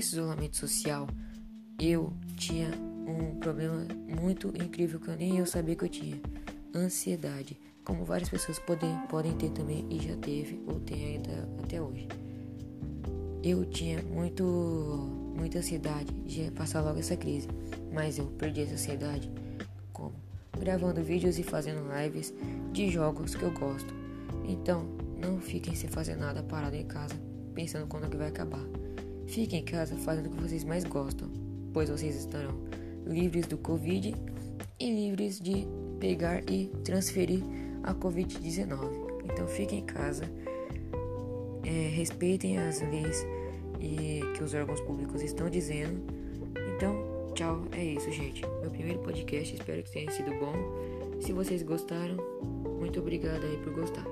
esse isolamento social, eu tinha um problema muito incrível que eu nem eu sabia que eu tinha. Ansiedade, como várias pessoas podem, podem ter também e já teve ou tem ainda até hoje. Eu tinha muito muita ansiedade de passar logo essa crise, mas eu perdi essa ansiedade como gravando vídeos e fazendo lives de jogos que eu gosto. Então, não fiquem sem fazer nada parado em casa, pensando quando é que vai acabar. Fiquem em casa fazendo o que vocês mais gostam, pois vocês estarão livres do Covid e livres de pegar e transferir a Covid-19. Então fiquem em casa, é, respeitem as leis e que os órgãos públicos estão dizendo. Então, tchau, é isso, gente. Meu primeiro podcast, espero que tenha sido bom. Se vocês gostaram, muito obrigado aí por gostar.